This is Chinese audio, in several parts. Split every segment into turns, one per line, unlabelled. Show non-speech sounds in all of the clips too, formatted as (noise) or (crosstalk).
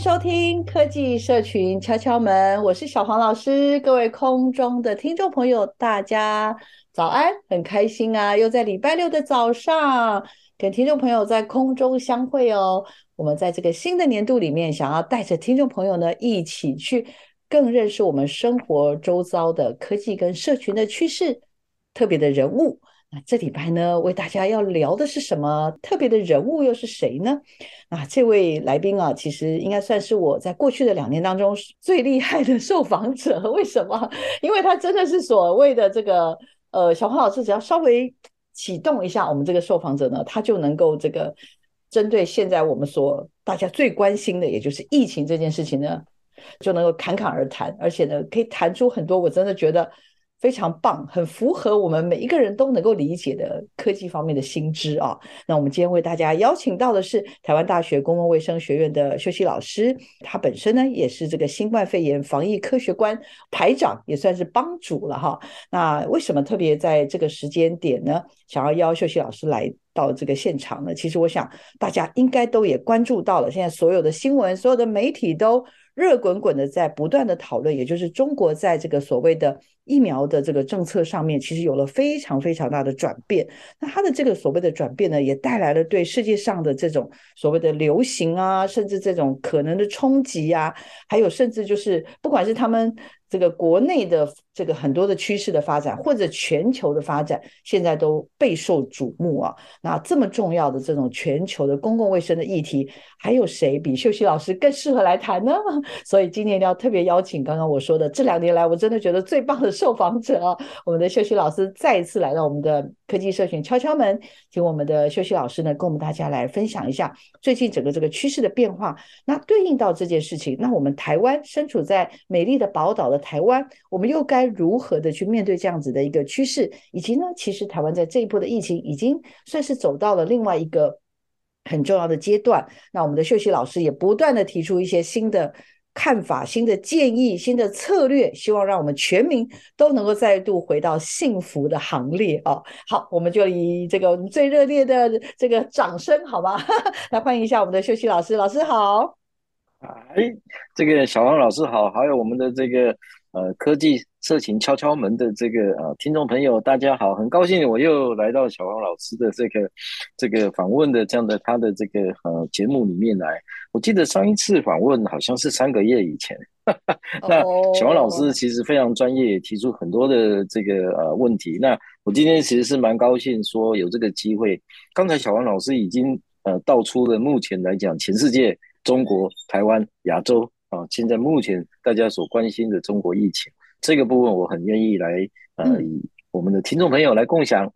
收听科技社群敲敲门，我是小黄老师。各位空中的听众朋友，大家早安，很开心啊，又在礼拜六的早上跟听众朋友在空中相会哦。我们在这个新的年度里面，想要带着听众朋友呢，一起去更认识我们生活周遭的科技跟社群的趋势，特别的人物。那这礼拜呢，为大家要聊的是什么特别的人物，又是谁呢？啊，这位来宾啊，其实应该算是我在过去的两年当中最厉害的受访者。(laughs) 为什么？因为他真的是所谓的这个呃，小黄老师只要稍微启动一下我们这个受访者呢，他就能够这个针对现在我们所大家最关心的，也就是疫情这件事情呢，就能够侃侃而谈，而且呢，可以谈出很多我真的觉得。非常棒，很符合我们每一个人都能够理解的科技方面的新知啊。那我们今天为大家邀请到的是台湾大学公共卫生学院的秀熙老师，他本身呢也是这个新冠肺炎防疫科学官排长，也算是帮主了哈。那为什么特别在这个时间点呢，想要邀秀熙老师来到这个现场呢？其实我想大家应该都也关注到了，现在所有的新闻、所有的媒体都热滚滚的在不断的讨论，也就是中国在这个所谓的。疫苗的这个政策上面，其实有了非常非常大的转变。那它的这个所谓的转变呢，也带来了对世界上的这种所谓的流行啊，甚至这种可能的冲击啊，还有甚至就是不管是他们。这个国内的这个很多的趋势的发展，或者全球的发展，现在都备受瞩目啊。那这么重要的这种全球的公共卫生的议题，还有谁比秀熙老师更适合来谈呢？(laughs) 所以今年要特别邀请刚刚我说的这两年来我真的觉得最棒的受访者啊，我们的秀熙老师再一次来到我们的科技社群敲敲门，请我们的秀熙老师呢跟我们大家来分享一下最近整个这个趋势的变化。那对应到这件事情，那我们台湾身处在美丽的宝岛的。台湾，我们又该该如何的去面对这样子的一个趋势？以及呢，其实台湾在这一波的疫情已经算是走到了另外一个很重要的阶段。那我们的秀熙老师也不断的提出一些新的看法、新的建议、新的策略，希望让我们全民都能够再度回到幸福的行列哦。好，我们就以这个最热烈的这个掌声，好吗？(laughs) 来欢迎一下我们的秀熙老师，老师好。
哎，这个小黄老师好，还有我们的这个呃科技社群敲敲门的这个呃听众朋友，大家好，很高兴我又来到小王老师的这个这个访问的这样的他的这个呃节目里面来。我记得上一次访问好像是三个月以前，(laughs) 那小王老师其实非常专业，也提出很多的这个呃问题。那我今天其实是蛮高兴说有这个机会。刚才小王老师已经呃道出了目前来讲全世界。中国、台湾、亚洲啊，现在目前大家所关心的中国疫情这个部分，我很愿意来呃，以我们的听众朋友来共享。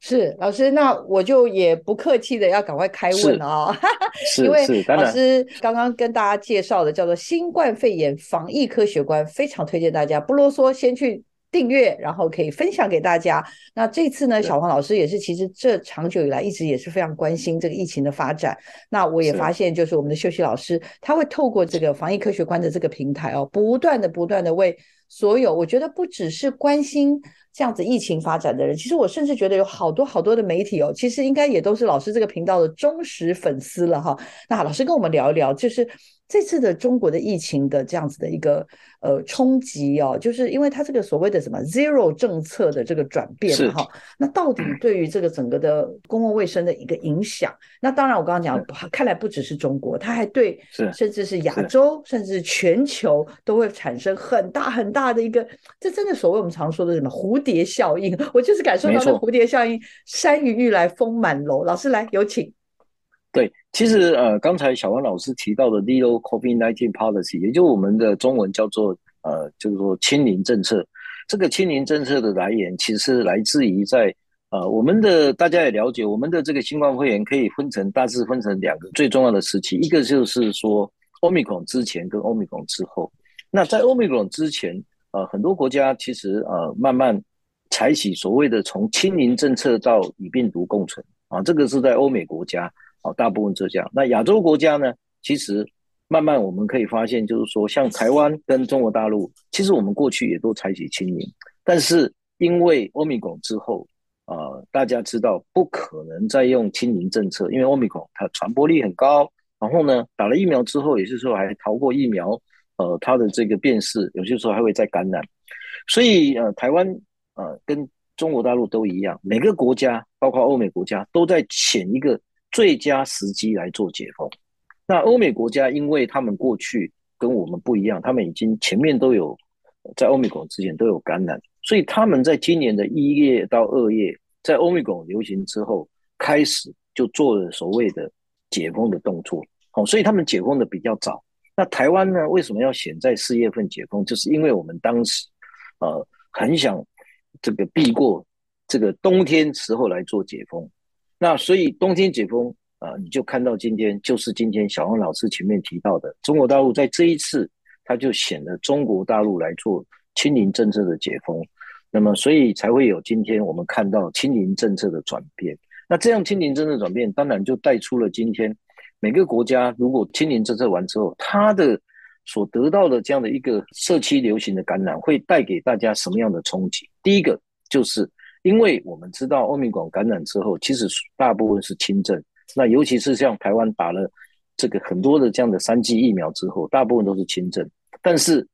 是老师，那我就也不客气的要赶快开问了啊，
是 (laughs)
因
为
老师刚刚跟大家介绍的叫做新冠肺炎防疫科学观，非常推荐大家不啰嗦，先去。订阅，然后可以分享给大家。那这次呢，小黄老师也是，其实这长久以来一直也是非常关心这个疫情的发展。那我也发现，就是我们的秀熙老师，他会透过这个防疫科学观的这个平台哦，不断的、不断的为所有，我觉得不只是关心这样子疫情发展的人，其实我甚至觉得有好多好多的媒体哦，其实应该也都是老师这个频道的忠实粉丝了哈。那老师跟我们聊一聊，就是这次的中国的疫情的这样子的一个呃冲击哦，就是因为它这个所谓的什么 zero 政策的这个转变哈，那到底对于这个整个的公共卫生的一个影响？那当然我刚刚讲，看来不只是中国，它还对，甚至是亚洲，甚至是全球都会产生很大很大的一个，这真的所谓我们常说的什么蝴蝶效应，我就是感受到那蝴蝶效应，山雨欲来风满楼。老师来，有请。
对，其实呃，刚才小王老师提到的 Zero COVID-19 Policy，也就我们的中文叫做呃，就是说清零政策。这个清零政策的来源，其实来自于在呃，我们的大家也了解，我们的这个新冠肺炎可以分成大致分成两个最重要的时期，一个就是说 Omicron 之前跟 Omicron 之后。那在 Omicron 之前，呃，很多国家其实呃慢慢采取所谓的从清零政策到与病毒共存啊，这个是在欧美国家。大部分是这样。那亚洲国家呢？其实慢慢我们可以发现，就是说，像台湾跟中国大陆，其实我们过去也都采取清零，但是因为欧米伽之后，呃，大家知道不可能再用清零政策，因为欧米伽它传播力很高，然后呢，打了疫苗之后，有些时候还逃过疫苗，呃，它的这个辨识，有些时候还会再感染。所以呃，台湾呃跟中国大陆都一样，每个国家，包括欧美国家，都在选一个。最佳时机来做解封。那欧美国家，因为他们过去跟我们不一样，他们已经前面都有在欧米 i 之前都有感染，所以他们在今年的一月到二月，在欧米 i 流行之后，开始就做了所谓的解封的动作。好，所以他们解封的比较早。那台湾呢，为什么要选在四月份解封？就是因为我们当时呃很想这个避过这个冬天时候来做解封。那所以冬天解封啊，你就看到今天就是今天小王老师前面提到的，中国大陆在这一次他就显得中国大陆来做清零政策的解封，那么所以才会有今天我们看到清零政策的转变。那这样清零政策转变，当然就带出了今天每个国家如果清零政策完之后，它的所得到的这样的一个社区流行的感染，会带给大家什么样的冲击？第一个就是。因为我们知道，欧米伽感染之后，其实大部分是轻症。那尤其是像台湾打了这个很多的这样的三剂疫苗之后，大部分都是轻症。但是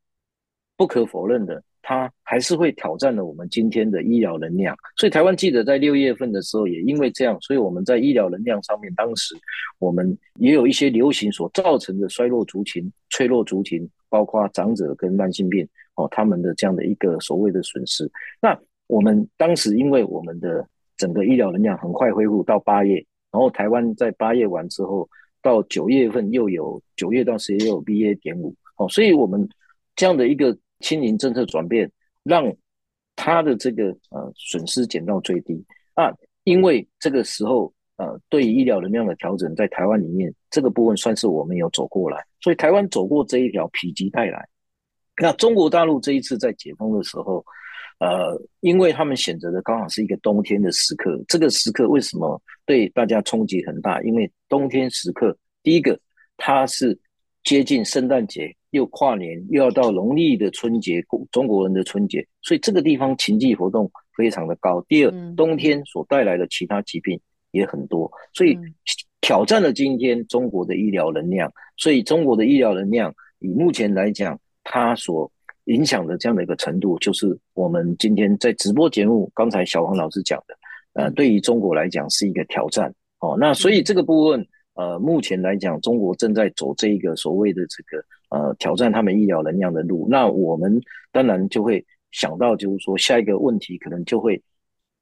不可否认的，它还是会挑战了我们今天的医疗能量。所以台湾记者在六月份的时候，也因为这样，所以我们在医疗能量上面，当时我们也有一些流行所造成的衰落族群、脆弱族群，包括长者跟慢性病哦，他们的这样的一个所谓的损失。那我们当时因为我们的整个医疗能量很快恢复到八月，然后台湾在八月完之后，到九月份又有九月到十月有 BA 点五，哦，所以我们这样的一个清零政策转变，让他的这个呃损失减到最低啊，因为这个时候呃对于医疗能量的调整，在台湾里面这个部分算是我们有走过来，所以台湾走过这一条否极泰来。那中国大陆这一次在解封的时候。呃，因为他们选择的刚好是一个冬天的时刻，这个时刻为什么对大家冲击很大？因为冬天时刻，第一个它是接近圣诞节，又跨年，又要到农历的春节，中国人的春节，所以这个地方经济活动非常的高。第二，冬天所带来的其他疾病也很多，所以挑战了今天中国的医疗能量。所以中国的医疗能量，以目前来讲，它所影响的这样的一个程度，就是我们今天在直播节目，刚才小王老师讲的，呃，对于中国来讲是一个挑战哦。那所以这个部分，呃，目前来讲，中国正在走这一个所谓的这个呃挑战他们医疗能量的路。那我们当然就会想到，就是说下一个问题可能就会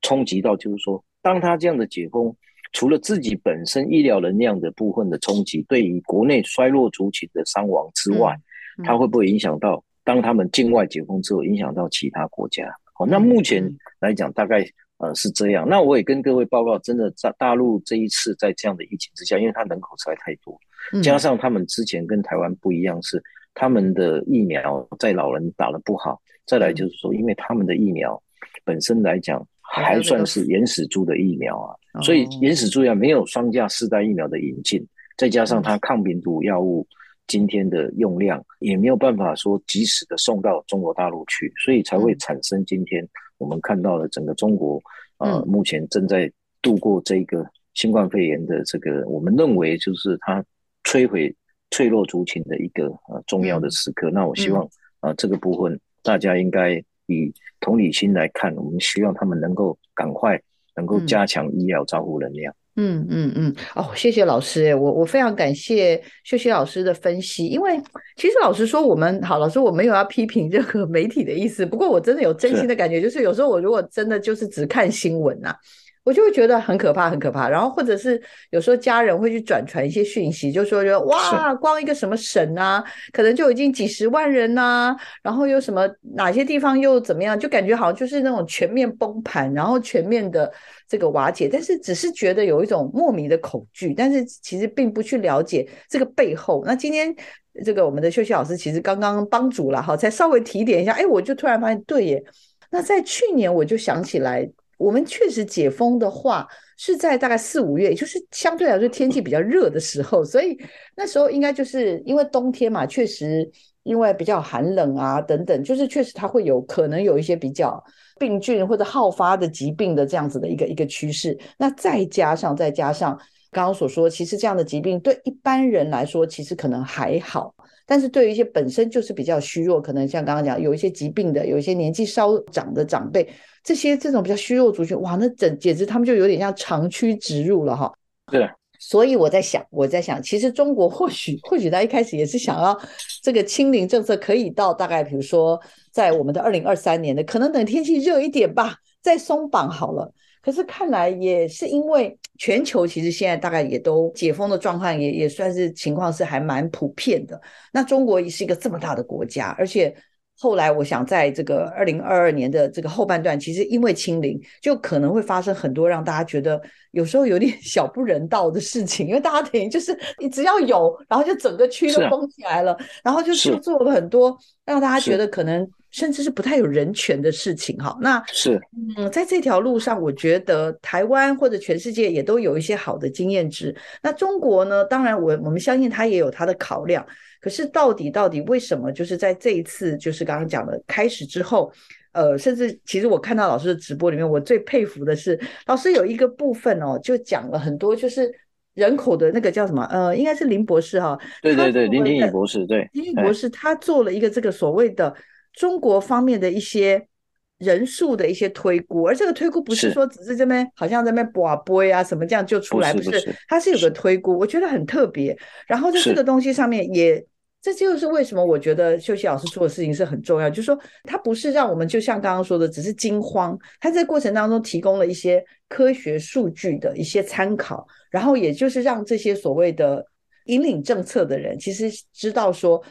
冲击到，就是说，当他这样的解封，除了自己本身医疗能量的部分的冲击，对于国内衰弱族群的伤亡之外，它会不会影响到？当他们境外解封之后，影响到其他国家。好，那目前来讲，大概呃是这样。那我也跟各位报告，真的在大陆这一次在这样的疫情之下，因为它人口实在太多，加上他们之前跟台湾不一样，是他们的疫苗在老人打得不好。再来就是说，因为他们的疫苗本身来讲还算是原始株的疫苗啊，所以原始株要没有双价四代疫苗的引进，再加上它抗病毒药物。今天的用量也没有办法说及时的送到中国大陆去，所以才会产生今天我们看到的整个中国，呃，目前正在度过这个新冠肺炎的这个，我们认为就是它摧毁脆弱族群的一个呃重要的时刻。嗯、那我希望啊、呃，这个部分大家应该以同理心来看，我们希望他们能够赶快能够加强医疗照护能量。
嗯嗯嗯，哦，谢谢老师，我我非常感谢秀熙老师的分析，因为其实老实说，我们好，老师我没有要批评任何 (laughs) 媒体的意思，不过我真的有真心的感觉，就是有时候我如果真的就是只看新闻啊。我就会觉得很可怕，很可怕。然后或者是有时候家人会去转传一些讯息，就说觉得哇，光一个什么省啊，可能就已经几十万人呐、啊，然后又什么哪些地方又怎么样，就感觉好像就是那种全面崩盘，然后全面的这个瓦解。但是只是觉得有一种莫名的恐惧，但是其实并不去了解这个背后。那今天这个我们的秀熙老师其实刚刚帮主了哈，才稍微提点一下，哎，我就突然发现对耶。那在去年我就想起来。我们确实解封的话，是在大概四五月，也就是相对来说天气比较热的时候，所以那时候应该就是因为冬天嘛，确实因为比较寒冷啊等等，就是确实它会有可能有一些比较病菌或者好发的疾病的这样子的一个一个趋势。那再加上再加上刚刚所说，其实这样的疾病对一般人来说其实可能还好，但是对于一些本身就是比较虚弱，可能像刚刚讲有一些疾病的，有一些年纪稍长的长辈。这些这种比较虚弱族群，哇，那整简直他们就有点像长驱直入了哈。
对，
所以我在想，我在想，其实中国或许或许他一开始也是想要这个清零政策可以到大概比如说在我们的二零二三年的，可能等天气热一点吧，再松绑好了。可是看来也是因为全球其实现在大概也都解封的状况也也算是情况是还蛮普遍的。那中国也是一个这么大的国家，而且。后来，我想在这个二零二二年的这个后半段，其实因为清零，就可能会发生很多让大家觉得有时候有点 (laughs) 小不人道的事情，因为大家等于就是你只要有，然后就整个区都封起来了，然后就就做了很多让大家觉得可能甚至是不太有人权的事情。哈，那
是
嗯，在这条路上，我觉得台湾或者全世界也都有一些好的经验值。那中国呢？当然，我我们相信它也有它的考量。可是到底到底为什么？就是在这一次，就是刚刚讲的开始之后，呃，甚至其实我看到老师的直播里面，我最佩服的是老师有一个部分哦，就讲了很多，就是人口的那个叫什么？呃，应该是林博士哈、哦。
对对对，林林宇博士，对，
林廷宇博士他做了一个这个所谓的中国方面的一些人数的一些推估，而这个推估不是说只是这边好像在那边拔杯啊什么这样就出来，不是，不是，它是有个推估，我觉得很特别。然后在这个东西上面也。这就是为什么我觉得秀熙老师做的事情是很重要，就是说他不是让我们就像刚刚说的只是惊慌，他在过程当中提供了一些科学数据的一些参考，然后也就是让这些所谓的引领政策的人，其实知道说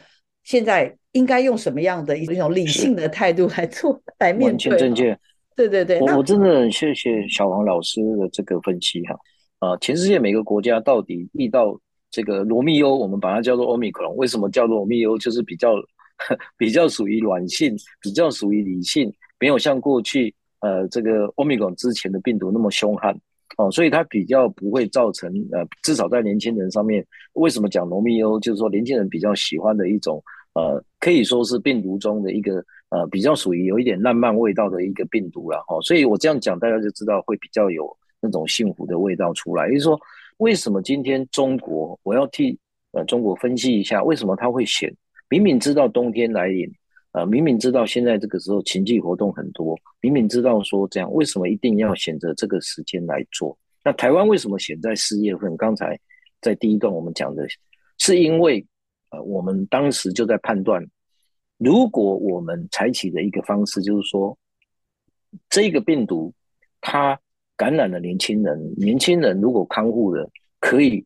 现在应该用什么样的一种理性的态度来做来面对。完全正确。对对对，
我我真的很谢谢小黄老师的这个分析哈，啊，全世界每个国家到底遇到。这个罗密欧，我们把它叫做欧米克隆。为什么叫做罗密欧？就是比较 (laughs) 比较属于软性，比较属于理性，没有像过去呃这个欧米克隆之前的病毒那么凶悍哦，所以它比较不会造成呃，至少在年轻人上面，为什么讲罗密欧？就是说年轻人比较喜欢的一种呃，可以说是病毒中的一个呃，比较属于有一点浪漫味道的一个病毒了哈、所以我这样讲，大家就知道会比较有那种幸福的味道出来，也就是说。为什么今天中国，我要替呃中国分析一下，为什么他会选？明明知道冬天来临，呃，明明知道现在这个时候经济活动很多，明明知道说这样，为什么一定要选择这个时间来做？那台湾为什么选在四月份？刚才在第一段我们讲的是因为，呃，我们当时就在判断，如果我们采取的一个方式就是说，这个病毒它。感染了年轻人，年轻人如果康复了，可以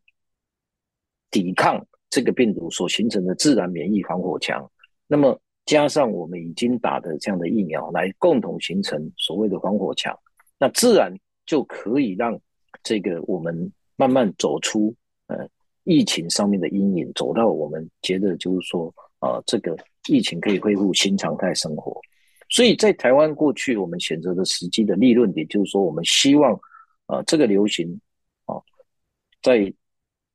抵抗这个病毒所形成的自然免疫防火墙。那么加上我们已经打的这样的疫苗，来共同形成所谓的防火墙，那自然就可以让这个我们慢慢走出呃疫情上面的阴影，走到我们觉得就是说啊、呃，这个疫情可以恢复新常态生活。所以在台湾过去，我们选择的时机的立论点就是说，我们希望啊、这个流行啊、在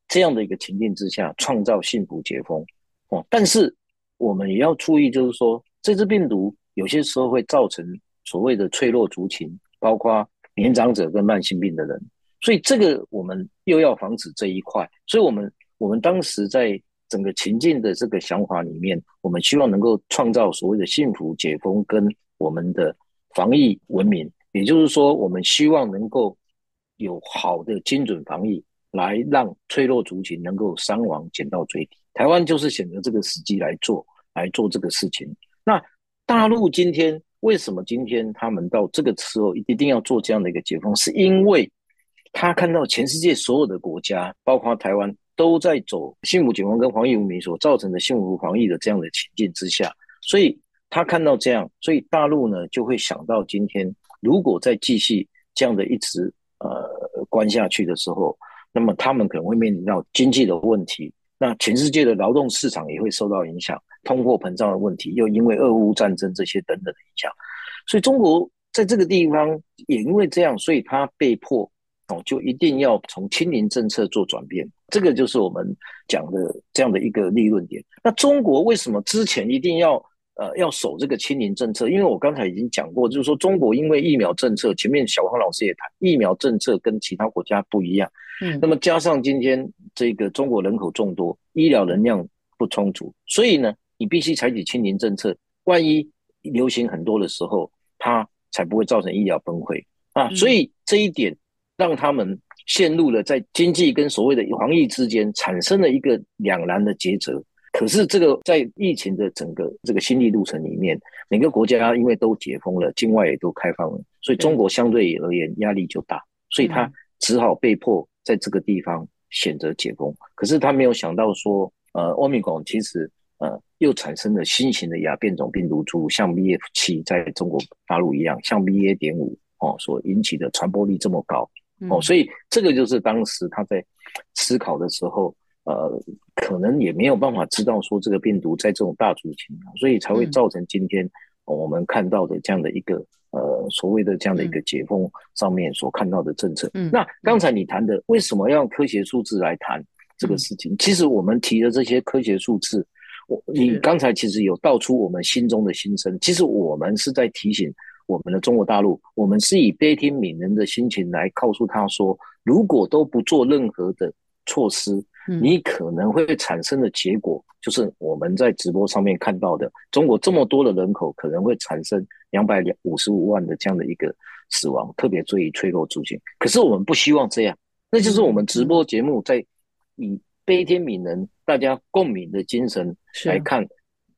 这样的一个情境之下，创造幸福解封哦、但是我们也要注意，就是说，这支病毒有些时候会造成所谓的脆弱族群，包括年长者跟慢性病的人。所以这个我们又要防止这一块。所以我们我们当时在整个情境的这个想法里面，我们希望能够创造所谓的幸福解封跟我们的防疫文明，也就是说，我们希望能够有好的精准防疫，来让脆弱族群能够伤亡减到最低。台湾就是选择这个时机来做，来做这个事情。那大陆今天为什么今天他们到这个时候一定要做这样的一个解封？是因为他看到全世界所有的国家，包括台湾，都在走幸福解封跟防疫文明所造成的幸福防疫的这样的情境之下，所以他看到这样，所以大陆呢就会想到今天，如果再继续这样的一直呃关下去的时候，那么他们可能会面临到经济的问题，那全世界的劳动市场也会受到影响，通货膨胀的问题，又因为俄乌战争这些等等的影响，所以中国在这个地方也因为这样，所以他被迫。就一定要从清零政策做转变，这个就是我们讲的这样的一个立论点。那中国为什么之前一定要呃要守这个清零政策？因为我刚才已经讲过，就是说中国因为疫苗政策，前面小黄老师也谈，疫苗政策跟其他国家不一样。嗯，那么加上今天这个中国人口众多，医疗能量不充足，所以呢，你必须采取清零政策。万一流行很多的时候，它才不会造成医疗崩溃啊。所以这一点。让他们陷入了在经济跟所谓的防疫之间产生了一个两难的抉择。可是这个在疫情的整个这个心理路程里面，每个国家因为都解封了，境外也都开放了，所以中国相对而言压力就大，所以他只好被迫在这个地方选择解封。可是他没有想到说，呃，欧米伽其实呃又产生了新型的亚变种病毒株，像 BF 七在中国大陆一样，像 BA 点五哦所引起的传播力这么高。哦，所以这个就是当时他在思考的时候，呃，可能也没有办法知道说这个病毒在这种大族群，所以才会造成今天我们看到的这样的一个呃所谓的这样的一个解封上面所看到的政策。嗯，那刚才你谈的为什么要用科学数字来谈这个事情？其实我们提的这些科学数字，我你刚才其实有道出我们心中的心声。其实我们是在提醒。我们的中国大陆，我们是以悲天悯人的心情来告诉他说，如果都不做任何的措施，你可能会产生的结果，就是我们在直播上面看到的，中国这么多的人口，可能会产生两百五十五万的这样的一个死亡，特别注意脆弱族群。可是我们不希望这样，那就是我们直播节目在以悲天悯人、大家共鸣的精神来看。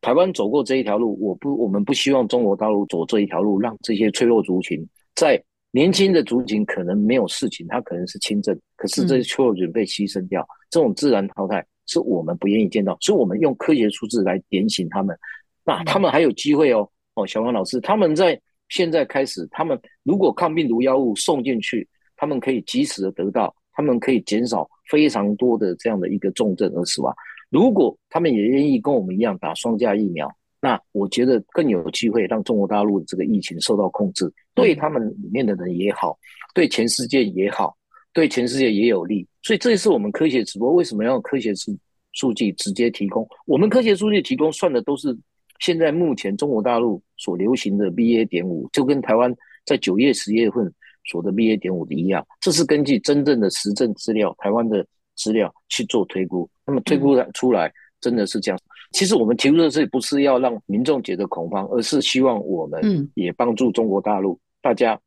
台湾走过这一条路，我不，我们不希望中国大陆走这一条路，让这些脆弱族群在年轻的族群可能没有事情，他可能是轻症，可是这些脆弱族群被牺牲掉，这种自然淘汰是我们不愿意见到，所以我们用科学数字来点醒他们，那他们还有机会哦，哦，小王老师，他们在现在开始，他们如果抗病毒药物送进去，他们可以及时的得到，他们可以减少非常多的这样的一个重症而死亡。如果他们也愿意跟我们一样打双价疫苗，那我觉得更有机会让中国大陆的这个疫情受到控制，对他们里面的人也好，对全世界也好，对全世界也有利。所以这也是我们科学直播为什么要用科学数数据直接提供？我们科学数据提供算的都是现在目前中国大陆所流行的 BA 点五，就跟台湾在九月、十月份所的 BA 点五的一样，这是根据真正的实证资料，台湾的资料去做推估。那么推估出来真的是这样。其实我们提出的这不是要让民众觉得恐慌，而是希望我们也帮助中国大陆，大家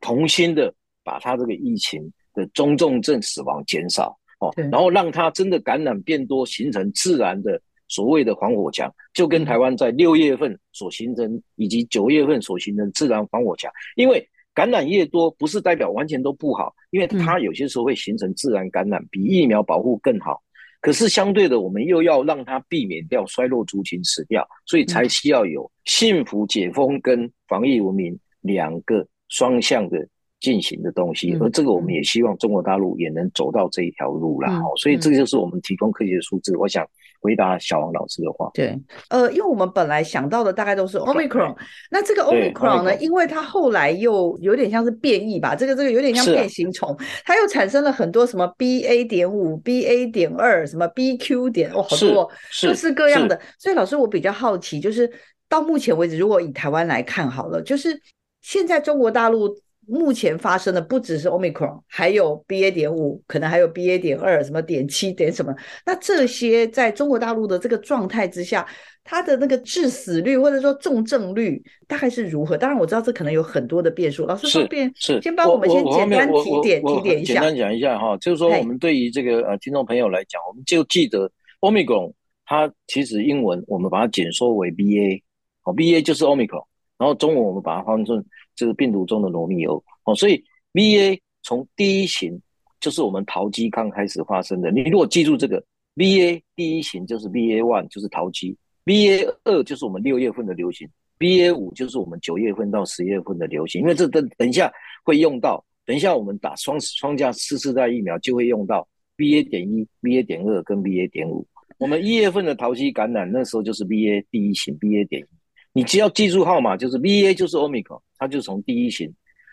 同心的把他这个疫情的中重症死亡减少哦，然后让他真的感染变多，形成自然的所谓的防火墙，就跟台湾在六月份所形成以及九月份所形成自然防火墙。因为感染越多，不是代表完全都不好，因为它有些时候会形成自然感染，比疫苗保护更好。可是相对的，我们又要让它避免掉衰落族群死掉，所以才需要有幸福解封跟防疫文明两个双向的进行的东西。而这个我们也希望中国大陆也能走到这一条路了。所以这个就是我们提供科学数字。我想。回答小王老师的话，
对，呃，因为我们本来想到的大概都是 Omicron，那这个 Omicron 呢，因为它后来又有点像是变异吧，这个这个有点像变形虫，它又产生了很多什么 BA 点五、BA 点二、什么 BQ 点，哦，好多各式各样的。所以老师，我比较好奇，就是到目前为止，如果以台湾来看好了，就是现在中国大陆目前发生的不只是 Omicron，还有 BA. 点五，可能还有 BA. 点二，什么点七点什么。那这些在中国大陆的这个状态之下，它的那个致死率或者说重症率大概是如何？当然我知道这可能有很多的变数。老师方便
是
先帮我们先简单提点提点一下。
简单讲一下哈，就是说我们对于这个呃听众朋友来讲，我们就记得 Omicron 它其实英文我们把它简缩为 BA，哦 BA 就是 Omicron，然后中文我们把它翻成就是病毒中的罗密欧哦，所以 BA 从第一型就是我们桃机刚开始发生的。你如果记住这个 BA 第一型就是 BA one 就是桃机。BA 二就是我们六月份的流行，BA 五就是我们九月份到十月份的流行，因为这等等一下会用到，等一下我们打双双价次世代疫苗就会用到 BA 点一、BA 点二跟 BA 点五。我们一月份的桃机感染那时候就是 BA 第一型，BA 点一，你只要记住号码，就是 BA 就是 Omicron，它就从第一型。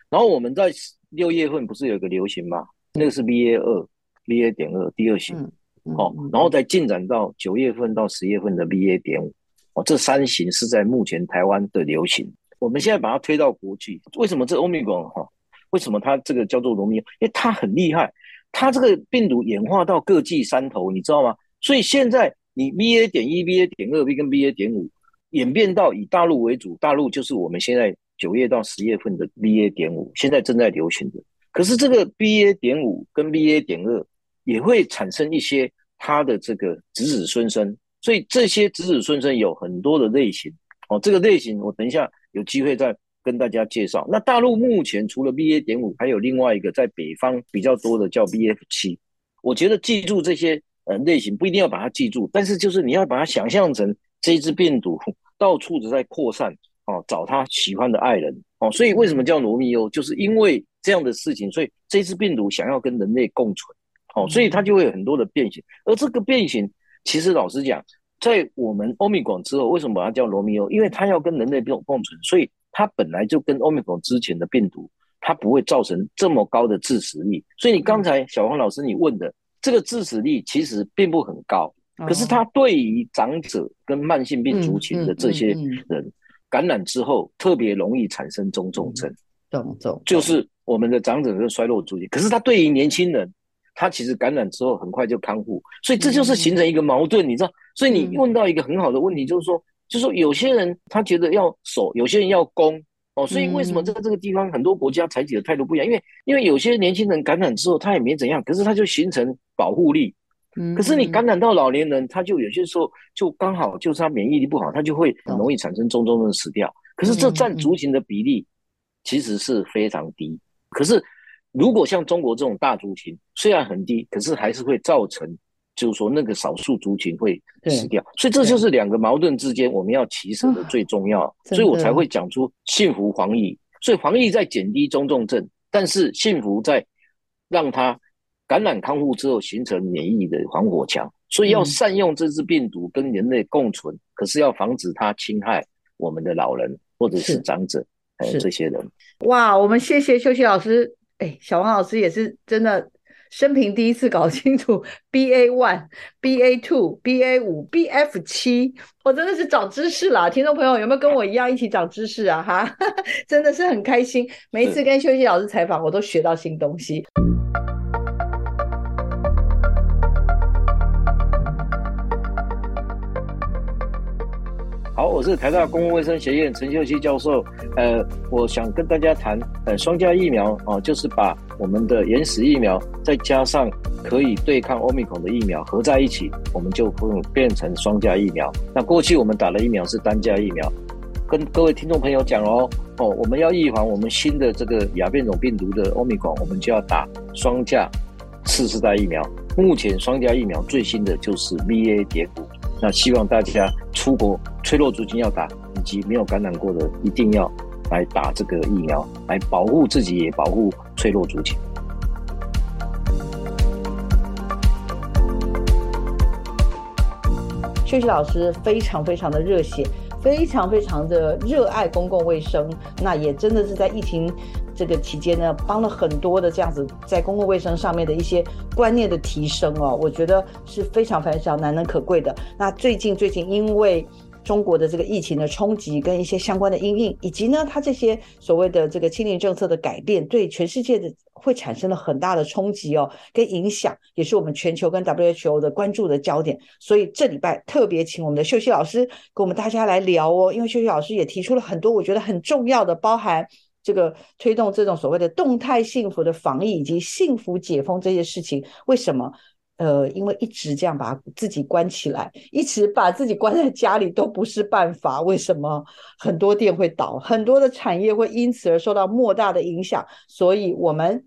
然后我们在六月份不是有一个流行吗？那个是 BA 二，BA 点二第二型。嗯哦，然后再进展到九月份到十月份的 BA 点五，哦，这三型是在目前台湾的流行。我们现在把它推到国际，为什么这 Omicron 哈？为什么它这个叫做罗密欧？因为它很厉害，它这个病毒演化到各季三头，你知道吗？所以现在你 BA 点一、BA 点二、B 跟 BA 点五演变到以大陆为主，大陆就是我们现在九月到十月份的 BA 点五，现在正在流行的。可是这个 BA 点五跟 BA 点二。也会产生一些它的这个子子孙孙，所以这些子子孙孙有很多的类型哦。这个类型我等一下有机会再跟大家介绍。那大陆目前除了 BA 点五，还有另外一个在北方比较多的叫 BF 七。我觉得记住这些呃类型不一定要把它记住，但是就是你要把它想象成这一只病毒到处都在扩散哦，找他喜欢的爱人哦。所以为什么叫罗密欧？就是因为这样的事情，所以这只病毒想要跟人类共存。哦，所以它就会有很多的变形，而这个变形，其实老实讲，在我们欧米伽之后，为什么把它叫罗密欧？因为它要跟人类共共存，所以它本来就跟欧米伽之前的病毒，它不会造成这么高的致死率。所以你刚才小黄老师你问的这个致死率其实并不很高，可是他对于长者跟慢性病族群的这些人感染之后，特别容易产生中重症。
中重
就是我们的长者跟衰弱族群，可是他对于年轻人。他其实感染之后很快就康复，所以这就是形成一个矛盾，你知道？所以你问到一个很好的问题，就是说，就是说有些人他觉得要守，有些人要攻哦。所以为什么在这个地方很多国家采取的态度不一样？因为因为有些年轻人感染之后他也没怎样，可是他就形成保护力。可是你感染到老年人，他就有些时候就刚好就是他免疫力不好，他就会很容易产生中重症死掉。可是这占族群的比例其实是非常低。可是。如果像中国这种大族群，虽然很低，可是还是会造成，就是说那个少数族群会死掉。所以这就是两个矛盾之间我们要取舍的最重要。所以我才会讲出幸福防疫。所以防疫在减低中重症，但是幸福在让它感染康复之后形成免疫的防火墙。所以要善用这只病毒跟人类共存，可是要防止它侵害我们的老人或者是长者，还有这些人。
哇，我们谢谢秀熙老师。哎，小王老师也是真的生平第一次搞清楚 BA one、BA two、BA 五、BF 七，我真的是长知识了。听众朋友有没有跟我一样一起长知识啊？哈，(laughs) 真的是很开心。每一次跟休息老师采访，我都学到新东西。
我是台大公共卫生学院陈秀熙教授。呃，我想跟大家谈，呃，双价疫苗啊、就是把我们的原始疫苗再加上可以对抗欧米孔的疫苗合在一起，我们就会变成双价疫苗。那过去我们打的疫苗是单价疫苗，跟各位听众朋友讲哦，哦，我们要预防我们新的这个亚变种病毒的欧米孔，我们就要打双价次世代疫苗。目前双价疫苗最新的就是 BA 点五。那希望大家出国脆弱族群要打，以及没有感染过的一定要来打这个疫苗，来保护自己也保护脆弱族群。
秀熙老师非常非常的热血，非常非常的热爱公共卫生，那也真的是在疫情这个期间呢，帮了很多的这样子在公共卫生上面的一些观念的提升哦，我觉得是非常非常难能可贵的。那最近最近因为中国的这个疫情的冲击跟一些相关的因应，以及呢，它这些所谓的这个清零政策的改变，对全世界的会产生了很大的冲击哦，跟影响，也是我们全球跟 WHO 的关注的焦点。所以这礼拜特别请我们的秀熙老师跟我们大家来聊哦，因为秀熙老师也提出了很多我觉得很重要的，包含这个推动这种所谓的动态幸福的防疫以及幸福解封这些事情，为什么？呃，因为一直这样把自己关起来，一直把自己关在家里都不是办法。为什么很多店会倒，很多的产业会因此而受到莫大的影响？所以，我们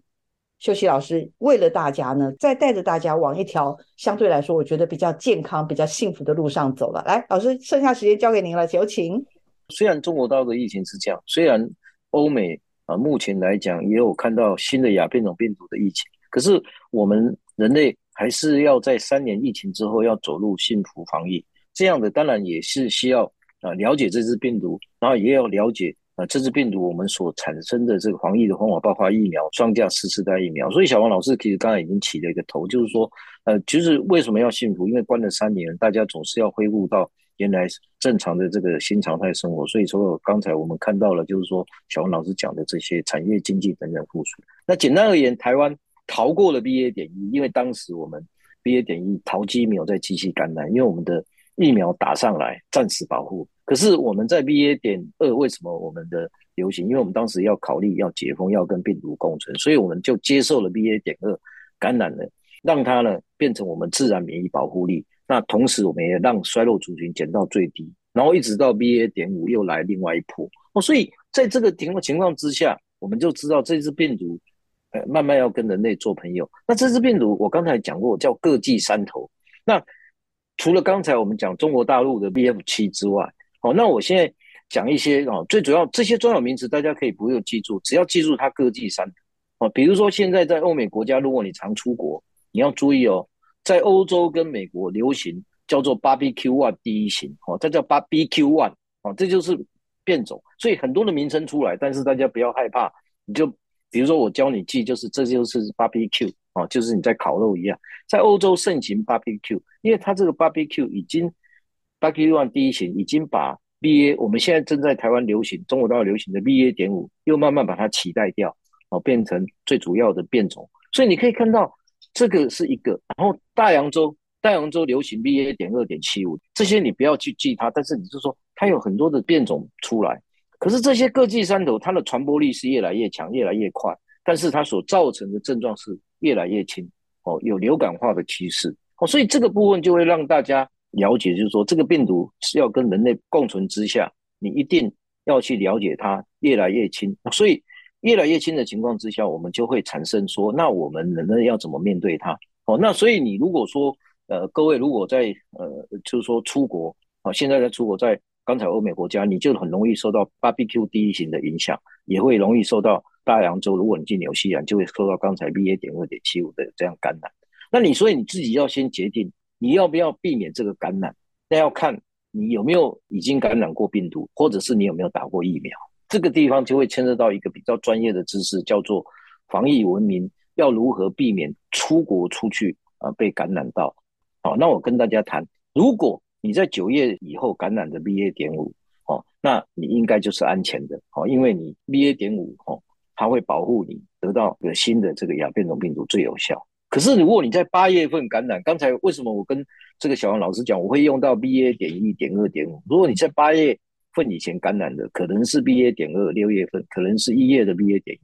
秀熙老师为了大家呢，再带着大家往一条相对来说我觉得比较健康、比较幸福的路上走了。来，老师，剩下时间交给您了，有请。
虽然中国大陆的疫情是这样，虽然欧美啊目前来讲也有看到新的亚变种病毒的疫情，可是我们人类。还是要在三年疫情之后要走入幸福防疫，这样的当然也是需要啊了解这支病毒，然后也要了解啊这支病毒我们所产生的这个防疫的方法，包括疫苗双价四次代疫苗。所以小王老师其实刚才已经起了一个头，就是说呃，其实为什么要幸福？因为关了三年，大家总是要恢复到原来正常的这个新常态生活。所以说刚才我们看到了，就是说小王老师讲的这些产业经济等等复苏。那简单而言，台湾。逃过了 BA 点一，因为当时我们 BA 点一淘机没有在继续感染，因为我们的疫苗打上来暂时保护。可是我们在 BA 点二为什么我们的流行？因为我们当时要考虑要解封，要跟病毒共存，所以我们就接受了 BA 点二感染了，让它呢变成我们自然免疫保护力。那同时我们也让衰弱族群减到最低，然后一直到 BA 点五又来另外一波哦。所以在这个情况情况之下，我们就知道这支病毒。呃，慢慢要跟人类做朋友。那这支病毒，我刚才讲过，叫各记山头。那除了刚才我们讲中国大陆的 BF 七之外，好，那我现在讲一些哦，最主要这些专有名词大家可以不用记住，只要记住它各记山头哦。比如说现在在欧美国家，如果你常出国，你要注意哦，在欧洲跟美国流行叫做 B B Q one 第一型哦，这叫 B B Q one 哦，这就是变种，所以很多的名称出来，但是大家不要害怕，你就。比如说，我教你记，就是这就是 barbecue 啊，就是你在烤肉一样。在欧洲盛行 barbecue，因为它这个 barbecue 已经 BA.1 第一型已经把 BA 我们现在正在台湾流行、中国大陆流行的 BA 点五又慢慢把它取代掉，哦，变成最主要的变种。所以你可以看到，这个是一个。然后大洋洲，大洋洲流行 BA 点二点七五，这些你不要去记它，但是你就说它有很多的变种出来。可是这些各记山头，它的传播力是越来越强，越来越快，但是它所造成的症状是越来越轻，哦，有流感化的趋势，哦，所以这个部分就会让大家了解，就是说这个病毒是要跟人类共存之下，你一定要去了解它越来越轻，所以越来越轻的情况之下，我们就会产生说，那我们人类要怎么面对它？哦，那所以你如果说，呃，各位如果在呃，就是说出国，啊，现在在出国在。刚才欧美国家，你就很容易受到 BBQ 第一型的影响，也会容易受到大洋洲。如果你进纽西兰，就会受到刚才 BA 点二点七五的这样感染。那你所以你自己要先决定你要不要避免这个感染，那要看你有没有已经感染过病毒，或者是你有没有打过疫苗。这个地方就会牵涉到一个比较专业的知识，叫做防疫文明，要如何避免出国出去啊被感染到。好，那我跟大家谈，如果。你在九月以后感染的 BA 点五，哦，那你应该就是安全的，哦，因为你 BA 点五，哦，它会保护你得到一个新的这个亚变种病毒最有效。可是如果你在八月份感染，刚才为什么我跟这个小王老师讲，我会用到 BA 点一、点二、点五？如果你在八月份以前感染的，可能是 BA 点二，六月份可能是一月的 BA 点一。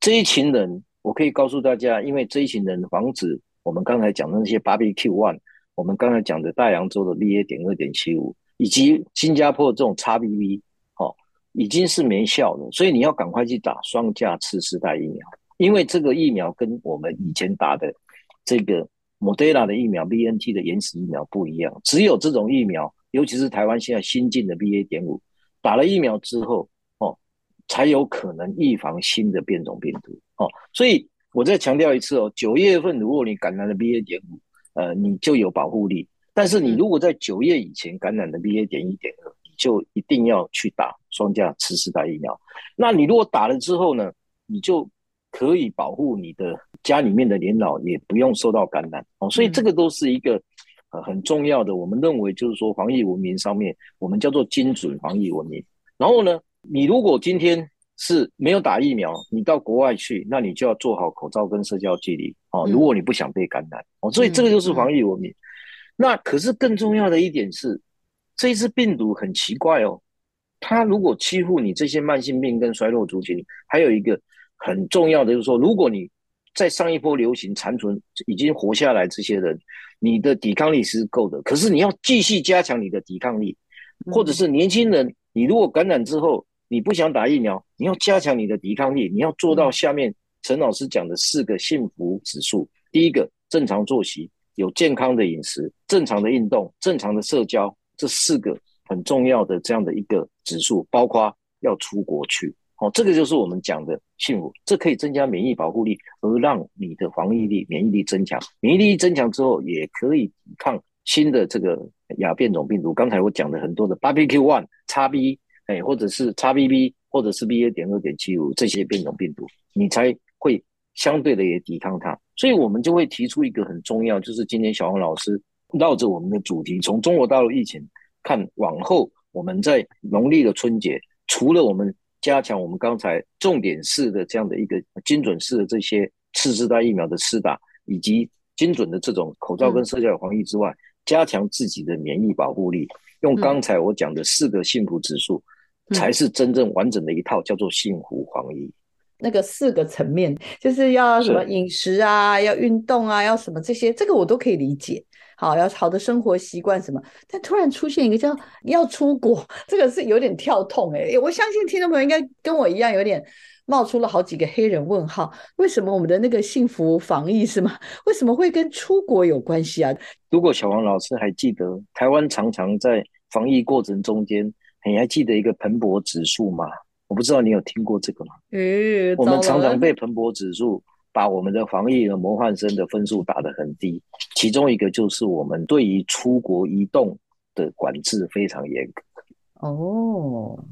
这一群人，我可以告诉大家，因为这一群人防止我们刚才讲的那些 BBQ one。我们刚才讲的大洋洲的 BA 点二点七五，以及新加坡这种 XBB，哦，已经是没效了，所以你要赶快去打双价次世代疫苗，因为这个疫苗跟我们以前打的这个 Moderna 的疫苗、BNT 的原始疫苗不一样，只有这种疫苗，尤其是台湾现在新进的 BA 点五，打了疫苗之后，哦，才有可能预防新的变种病毒，哦，所以我再强调一次哦，九月份如果你感染了 BA 点五。呃，你就有保护力，但是你如果在九月以前感染的 BA 点一点二，你就一定要去打双价次世代疫苗。那你如果打了之后呢，你就可以保护你的家里面的年老，也不用受到感染哦。所以这个都是一个呃很重要的，我们认为就是说防疫文明上面，我们叫做精准防疫文明。然后呢，你如果今天是没有打疫苗，你到国外去，那你就要做好口罩跟社交距离哦。如果你不想被感染哦，所以这个就是防疫文明。那可是更重要的一点是，这一次病毒很奇怪哦，它如果欺负你这些慢性病跟衰弱族群，还有一个很重要的就是说，如果你在上一波流行残存已经活下来这些人，你的抵抗力是够的，可是你要继续加强你的抵抗力，或者是年轻人，你如果感染之后你不想打疫苗，你要加强你的抵抗力，你要做到下面陈老师讲的四个幸福指数，第一个正常作息。有健康的饮食、正常的运动、正常的社交，这四个很重要的这样的一个指数，包括要出国去，哦，这个就是我们讲的幸福，这可以增加免疫保护力，而让你的防疫力、免疫力增强。免疫力增强之后，也可以抵抗新的这个亚变种病毒。刚才我讲的很多的 BQ.1、XB，哎，或者是 XBB，或者是 BA. 点二点七五这些变种病毒，你才会相对的也抵抗它。所以我们就会提出一个很重要，就是今天小黄老师绕着我们的主题，从中国大陆疫情看往后，我们在农历的春节，除了我们加强我们刚才重点式的这样的一个精准式的这些次世代疫苗的施打，以及精准的这种口罩跟社交防疫之外，加强自己的免疫保护力，用刚才我讲的四个幸福指数，才是真正完整的一套，叫做幸福防疫。
那个四个层面，就是要什么饮食啊，要运动啊，要什么这些，这个我都可以理解。好，要好的生活习惯什么，但突然出现一个叫要出国，(laughs) 这个是有点跳痛哎、欸。我相信听众朋友应该跟我一样，有点冒出了好几个黑人问号。为什么我们的那个幸福防疫是吗？为什么会跟出国有关系啊？
如果小王老师还记得，台湾常常在防疫过程中间，你还记得一个蓬勃指数吗？我不知道你有听过这个吗？
嗯，
我们常常被蓬勃指数把我们的防疫的模范生的分数打得很低，其中一个就是我们对于出国移动的管制非常严格。
哦，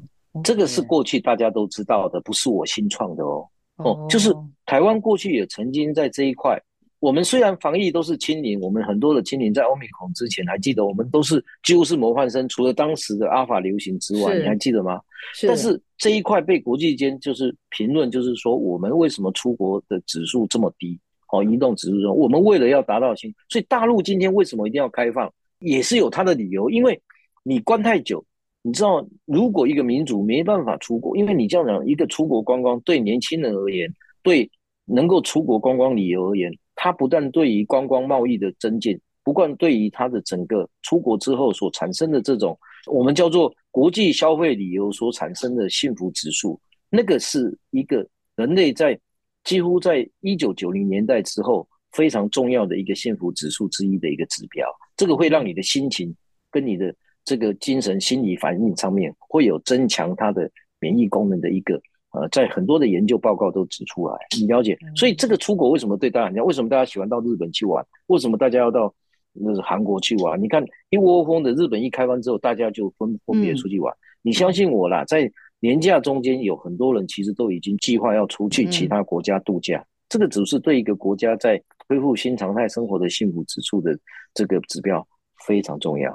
这个是过去大家都知道的，不是我新创的哦。哦，就是台湾过去也曾经在这一块。我们虽然防疫都是清零，我们很多的清零在欧米孔之前还记得，我们都是几乎是模范生，除了当时的阿尔法流行之外，你还记得吗？是。但是这一块被国际间就是评论，就是说我们为什么出国的指数这么低？哦，移动指数中，我们为了要达到新，所以大陆今天为什么一定要开放，也是有它的理由。因为你关太久，你知道，如果一个民族没办法出国，因为你这样讲，一个出国观光对年轻人而言，对能够出国观光旅游而言。它不但对于观光贸易的增进，不但对于它的整个出国之后所产生的这种我们叫做国际消费旅游所产生的幸福指数，那个是一个人类在几乎在一九九零年代之后非常重要的一个幸福指数之一的一个指标。这个会让你的心情跟你的这个精神心理反应上面会有增强它的免疫功能的一个。呃，在很多的研究报告都指出来，你了解，所以这个出国为什么对大家？为什么大家喜欢到日本去玩？为什么大家要到那个韩国去玩？你看一窝蜂的日本一开放之后，大家就分分别出去玩。你相信我啦，在年假中间有很多人其实都已经计划要出去其他国家度假。这个只是对一个国家在恢复新常态生活的幸福指数的这个指标非常重要。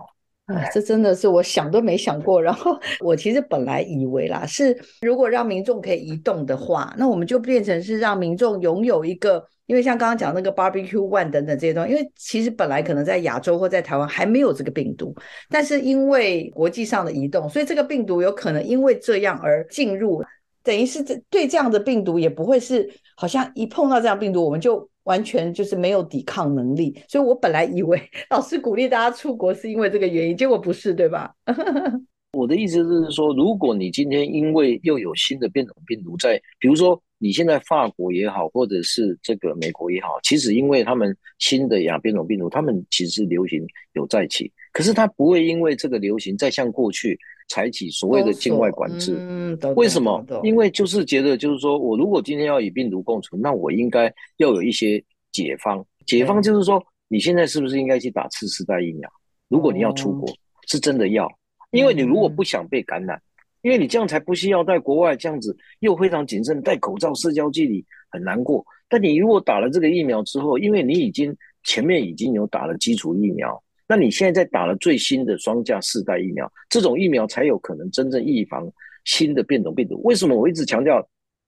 啊，这真的是我想都没想过。然后 (laughs) 我其实本来以为啦，是如果让民众可以移动的话，那我们就变成是让民众拥有一个，因为像刚刚讲那个 Barbecue One 等等这些东西，因为其实本来可能在亚洲或在台湾还没有这个病毒，但是因为国际上的移动，所以这个病毒有可能因为这样而进入，等于是这对这样的病毒也不会是好像一碰到这样病毒我们就。完全就是没有抵抗能力，所以我本来以为 (laughs) 老师鼓励大家出国是因为这个原因，结果不是，对吧？(laughs)
我的意思是说，如果你今天因为又有新的变种病毒在，比如说你现在法国也好，或者是这个美国也好，其实因为他们新的亚变种病毒，他们其实流行有再起，可是它不会因为这个流行再像过去。采取所谓的境外管制，嗯，为什么？因为就是觉得，就是说我如果今天要与病毒共存，那我应该要有一些解方。解方就是说，你现在是不是应该去打次世代疫苗？如果你要出国，是真的要，因为你如果不想被感染，因为你这样才不需要在国外这样子又非常谨慎戴口罩、社交距离，很难过。但你如果打了这个疫苗之后，因为你已经前面已经有打了基础疫苗。那你现在在打了最新的双价四代疫苗，这种疫苗才有可能真正预防新的变种病毒。为什么我一直强调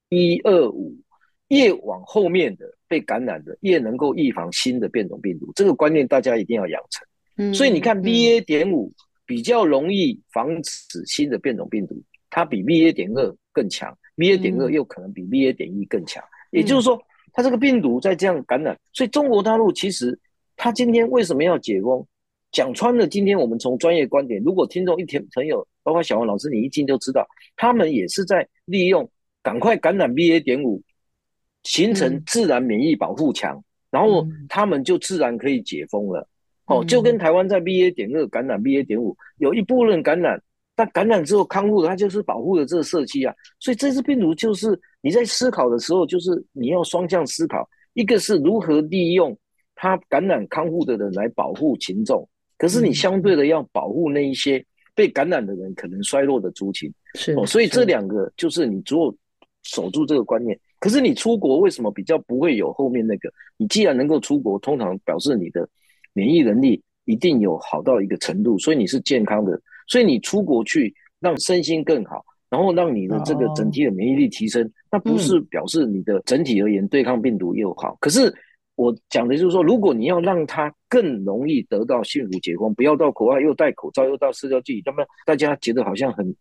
一二五，越往后面的被感染的越能够预防新的变种病毒，这个观念大家一定要养成。嗯，所以你看 BA 点五比较容易防止新的变种病毒，它比 BA 点二更强，BA 点二又可能比 BA 点一更强。也就是说，它这个病毒在这样感染，所以中国大陆其实它今天为什么要解封？讲穿了，今天我们从专业观点，如果听众一听朋友，包括小王老师，你一听就知道，他们也是在利用赶快感染 BA 点五，形成自然免疫保护墙，然后他们就自然可以解封了。哦，就跟台湾在 BA 点二感染 BA 点五，有一部分人感染，但感染之后康复了，他就是保护了这个社区啊。所以这次病毒就是你在思考的时候，就是你要双向思考，一个是如何利用它感染康复的人来保护群众。可是你相对的要保护那一些被感染的人可能衰弱的族群，是哦，所以这两个就是你只有守住这个观念。可是你出国为什么比较不会有后面那个？你既然能够出国，通常表示你的免疫能力一定有好到一个程度，所以你是健康的。所以你出国去让身心更好，然后让你的这个整体的免疫力提升，那不是表示你的整体而言对抗病毒又好。可是。我讲的就是说，如果你要让他更容易得到幸福解封，不要到国外又戴口罩又到社交距离，那么大家觉得好像很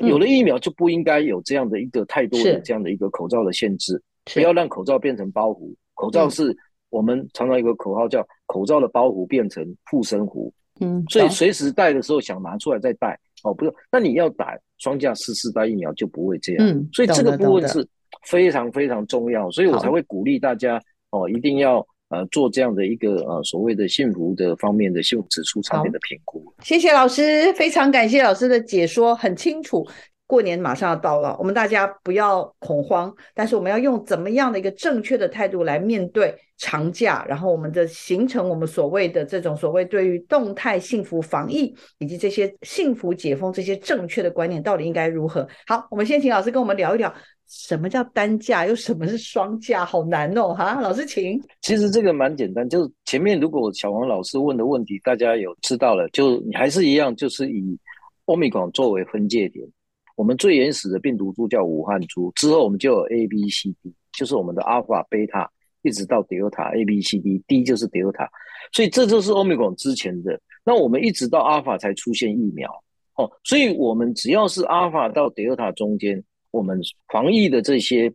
有了疫苗就不应该有这样的一个太多的这样的一个口罩的限制，不要让口罩变成包袱。口罩是我们常常有一个口号叫“口罩的包袱变成护身符”，嗯，所以随时戴的时候想拿出来再戴哦，不是，那你要打双价四四代疫苗就不会这样，嗯，所以这个部分是非常非常重要，所以我才会鼓励大家。哦，一定要呃做这样的一个呃所谓的幸福的方面的幸福指数上面的评估。
谢谢老师，非常感谢老师的解说，很清楚。过年马上要到了，我们大家不要恐慌，但是我们要用怎么样的一个正确的态度来面对长假，然后我们的形成我们所谓的这种所谓对于动态幸福防疫以及这些幸福解封这些正确的观念到底应该如何？好，我们先请老师跟我们聊一聊。什么叫单价？又什么是双价？好难哦！哈，老师请。
其实这个蛮简单，就是前面如果小王老师问的问题，大家有知道了，就你还是一样，就是以 Omicron 作为分界点。我们最原始的病毒株叫武汉株，之后我们就有 A、B、C、D，就是我们的阿尔法、贝塔、一直到 Delta、A、B、C、D，D 就是 Delta，所以这就是 Omicron 之前的。那我们一直到阿尔法才出现疫苗哦，所以我们只要是阿尔法到 Delta 中间。我们防疫的这些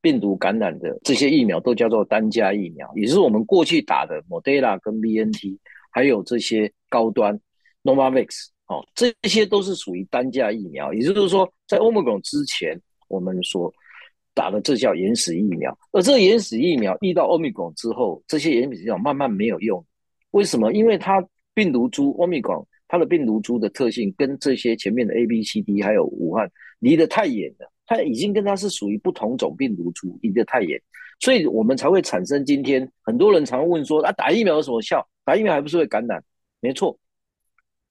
病毒感染的这些疫苗都叫做单价疫苗，也是我们过去打的 Moderna 跟 BNT，还有这些高端 Novavax，哦，这些都是属于单价疫苗。也就是说，在 Omicron 之前，我们说打的这叫原始疫苗，而这个原始疫苗遇到 Omicron 之后，这些原始疫苗慢慢没有用。为什么？因为它病毒株 Omicron。它的病毒株的特性跟这些前面的 A、B、C、D 还有武汉离得太远了，它已经跟它是属于不同种病毒株，离得太远，所以我们才会产生今天很多人常问说啊，打疫苗有什么效？打疫苗还不是会感染？没错，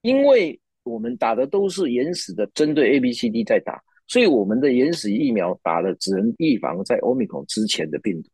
因为我们打的都是原始的针对 A、B、C、D 在打，所以我们的原始疫苗打了只能预防在 Omicron 之前的病毒，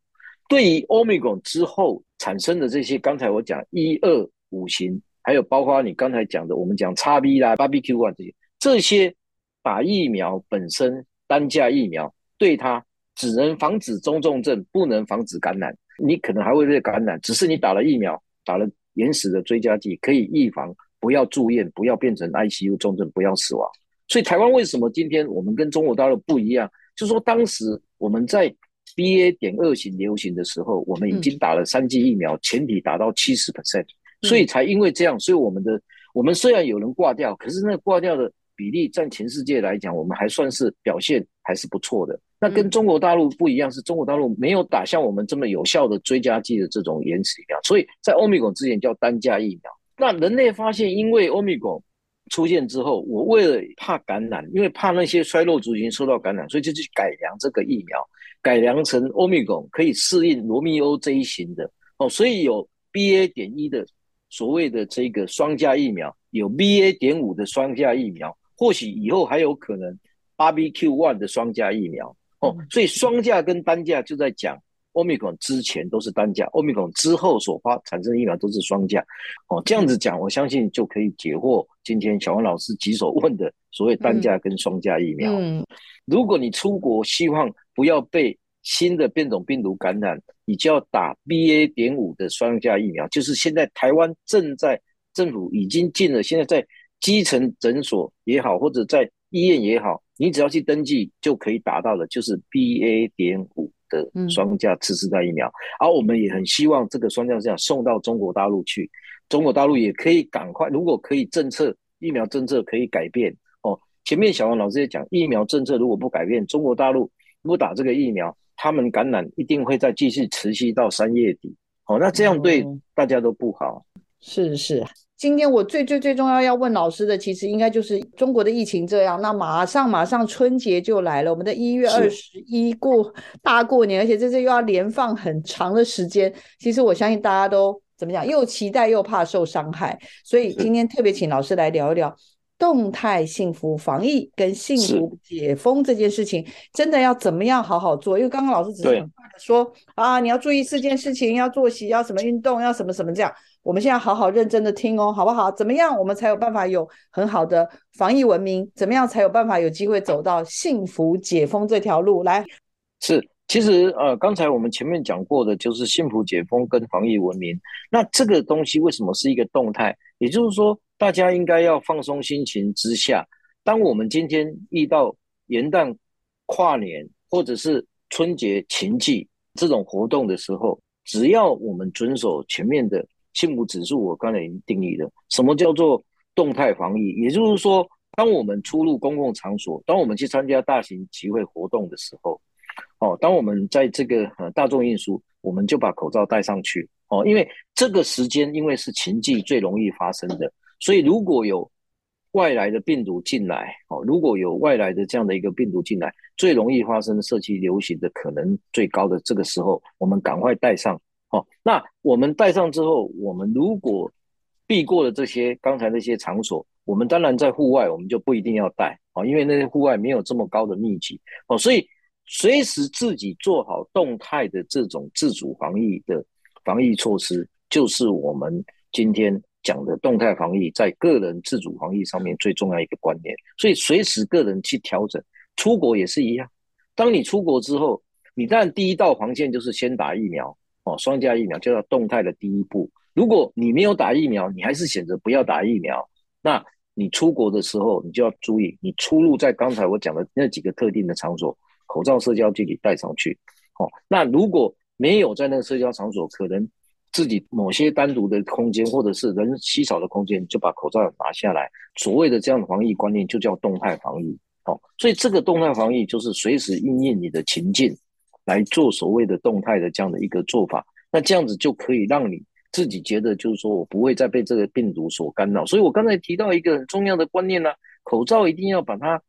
对于 Omicron 之后产生的这些，刚才我讲一二五型。还有包括你刚才讲的，我们讲 XB 啦、BBQ 啊这些，这些打疫苗本身单价疫苗，对它只能防止中重症，不能防止感染。你可能还会被感染，只是你打了疫苗，打了原始的追加剂，可以预防不要住院，不要变成 ICU 重症，不要死亡。所以台湾为什么今天我们跟中国大陆不一样？就是说当时我们在 BA 点二型流行的时候，我们已经打了三剂疫苗，前提达到七十 percent。所以才因为这样，所以我们的我们虽然有人挂掉，可是那挂掉的比例占全世界来讲，我们还算是表现还是不错的。那跟中国大陆不一样，是中国大陆没有打像我们这么有效的追加剂的这种延迟疫苗，所以在欧米伽之前叫单价疫苗。那人类发现，因为欧米伽出现之后，我为了怕感染，因为怕那些衰弱族群受到感染，所以就去改良这个疫苗，改良成欧米伽可以适应罗密欧这一型的哦，所以有 BA 点一的。所谓的这个双价疫苗，有 BA 点五的双价疫苗，或许以后还有可能 RBQ one 的双价疫苗哦。所以双价跟单价就在讲 Omicron 之前都是单价，Omicron 之后所发产生的疫苗都是双价。哦，这样子讲，我相信就可以解惑今天小王老师几手问的所谓单价跟双价疫苗。
嗯，
如果你出国希望不要被新的变种病毒感染，你就要打 BA. 点五的双价疫苗，就是现在台湾正在政府已经进了，现在在基层诊所也好，或者在医院也好，你只要去登记就可以打到的，就是 BA. 点五的双价次世代疫苗。而我们也很希望这个双价这样送到中国大陆去，中国大陆也可以赶快，如果可以政策疫苗政策可以改变哦。前面小王老师也讲，疫苗政策如果不改变，中国大陆不打这个疫苗。他们感染一定会再继续持续到三月底，好，那这样对大家都不好。
嗯、是是，今天我最最最重要要问老师的，其实应该就是中国的疫情这样，那马上马上春节就来了，我们的一月二十一过大过年，而且这次又要连放很长的时间，其实我相信大家都怎么讲，又期待又怕受伤害，所以今天特别请老师来聊一聊。动态幸福防疫跟幸福解封这件事情，真的要怎么样好好做？因为刚刚老师只是很快的说啊，你要注意四件事情，要作息，要什么运动，要什么什么这样。我们现在好好认真的听哦，好不好？怎么样我们才有办法有很好的防疫文明？怎么样才有办法有机会走到幸福解封这条路？来，
是，其实呃，刚才我们前面讲过的就是幸福解封跟防疫文明。那这个东西为什么是一个动态？也就是说。大家应该要放松心情之下，当我们今天遇到元旦、跨年或者是春节情祭这种活动的时候，只要我们遵守前面的幸福指数，我刚才已经定义了，什么叫做动态防疫？也就是说，当我们出入公共场所，当我们去参加大型集会活动的时候，哦，当我们在这个呃大众运输，我们就把口罩戴上去哦，因为这个时间因为是情境最容易发生的。所以，如果有外来的病毒进来，哦，如果有外来的这样的一个病毒进来，最容易发生社区流行的可能最高的这个时候，我们赶快戴上，哦，那我们戴上之后，我们如果避过了这些刚才那些场所，我们当然在户外，我们就不一定要戴，哦，因为那些户外没有这么高的密集，哦，所以随时自己做好动态的这种自主防疫的防疫措施，就是我们今天。讲的动态防疫，在个人自主防疫上面最重要一个观念，所以随时个人去调整。出国也是一样，当你出国之后，你当然第一道防线就是先打疫苗哦，双价疫苗就叫动态的第一步。如果你没有打疫苗，你还是选择不要打疫苗，那你出国的时候，你就要注意，你出入在刚才我讲的那几个特定的场所，口罩、社交距离戴上去。哦，那如果没有在那个社交场所，可能。自己某些单独的空间，或者是人稀少的空间，就把口罩拿下来。所谓的这样的防疫观念，就叫动态防疫。哦，所以这个动态防疫就是随时应验你的情境来做所谓的动态的这样的一个做法。那这样子就可以让你自己觉得，就是说我不会再被这个病毒所干扰。所以我刚才提到一个很重要的观念呢，口罩一定要把它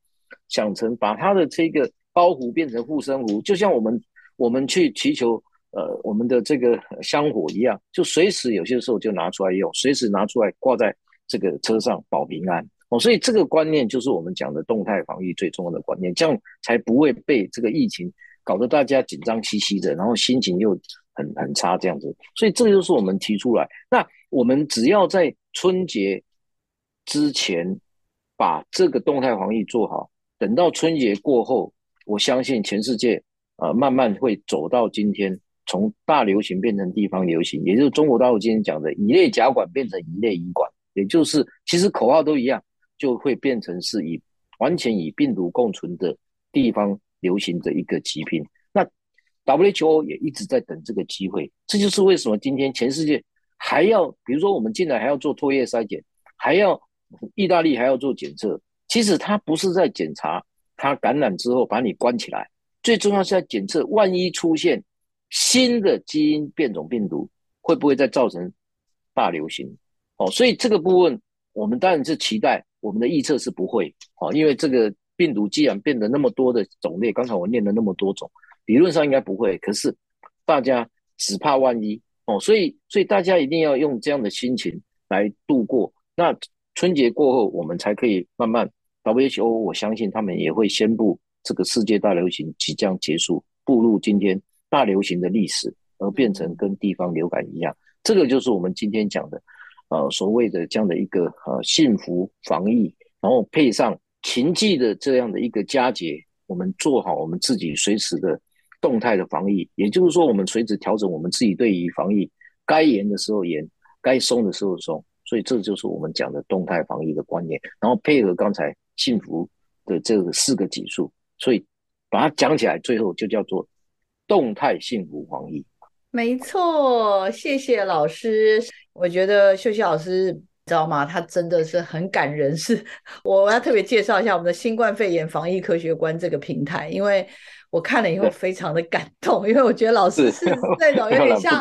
想成把它的这个包袱变成护身符，就像我们我们去祈求。呃，我们的这个香火一样，就随时有些时候就拿出来用，随时拿出来挂在这个车上保平安哦。所以这个观念就是我们讲的动态防疫最重要的观念，这样才不会被这个疫情搞得大家紧张兮兮的，然后心情又很很差这样子。所以这就是我们提出来，那我们只要在春节之前把这个动态防疫做好，等到春节过后，我相信全世界呃慢慢会走到今天。从大流行变成地方流行，也就是中国大陆今天讲的乙类甲管变成乙类乙管，也就是其实口号都一样，就会变成是以完全以病毒共存的地方流行的一个疾病。那 WHO 也一直在等这个机会，这就是为什么今天全世界还要，比如说我们进来还要做唾液筛检，还要意大利还要做检测。其实它不是在检查它感染之后把你关起来，最重要是要检测万一出现。新的基因变种病毒会不会再造成大流行？哦，所以这个部分我们当然是期待，我们的预测是不会哦，因为这个病毒既然变得那么多的种类，刚才我念了那么多种，理论上应该不会。可是大家只怕万一哦，所以所以大家一定要用这样的心情来度过。那春节过后，我们才可以慢慢 WHO，我相信他们也会宣布这个世界大流行即将结束，步入今天。大流行的历史，而变成跟地方流感一样。这个就是我们今天讲的，呃，所谓的这样的一个呃幸福防疫，然后配上情境的这样的一个佳节，我们做好我们自己随时的动态的防疫，也就是说，我们随时调整我们自己对于防疫该严的时候严，该松的时候松。所以这就是我们讲的动态防疫的观念，然后配合刚才幸福的这个四个指数，所以把它讲起来，最后就叫做动态幸福防疫。
没错，谢谢老师。我觉得秀熙老师，你知道吗？他真的是很感人。是，我要特别介绍一下我们的新冠肺炎防疫科学观这个平台，因为我看了以后非常的感动，因为我觉得老师是那种有点像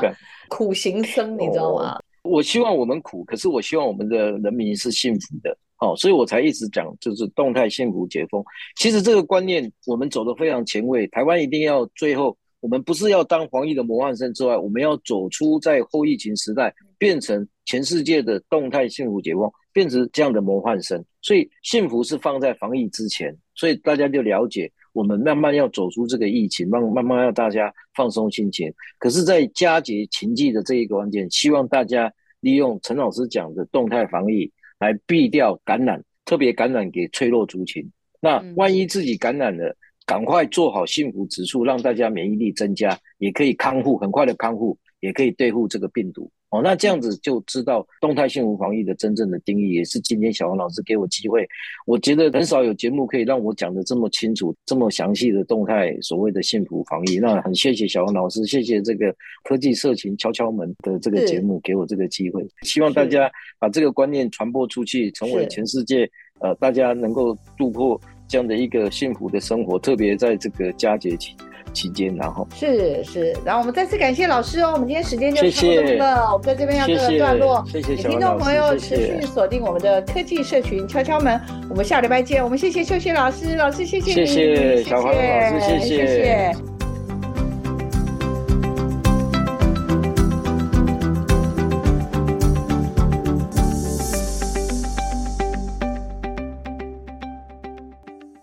苦行僧，你知道吗？
我希望我们苦，可是我希望我们的人民是幸福的，哦，所以我才一直讲，就是动态幸福解封。其实这个观念我们走得非常前卫，台湾一定要最后，我们不是要当防疫的模范生之外，我们要走出在后疫情时代，变成全世界的动态幸福解封，变成这样的模范生。所以幸福是放在防疫之前，所以大家就了解。我们慢慢要走出这个疫情，慢慢慢让大家放松心情。可是，在佳节情境的这一个关键，希望大家利用陈老师讲的动态防疫来避掉感染，特别感染给脆弱族群。那万一自己感染了，赶快做好幸福指数，让大家免疫力增加，也可以康复，很快的康复，也可以对付这个病毒。哦，那这样子就知道动态幸福防疫的真正的定义，也是今天小王老师给我机会。我觉得很少有节目可以让我讲的这么清楚、这么详细的动态所谓的幸福防疫。那很谢谢小王老师，谢谢这个科技社群敲敲门的这个节目给我这个机会。希望大家把这个观念传播出去，成为全世界呃大家能够度过这样的一个幸福的生活，特别在这个佳节期。期间，然后是
是，然后我们再次感谢老师哦。我们今天时间就差不多了，谢谢我们在这边要做个段落。
谢谢
听众朋友持续锁定我们的科技社群敲敲门，我们下礼拜见。我们谢谢秀秀老师，老师谢谢你，
谢谢小黄老师，谢谢。谢谢。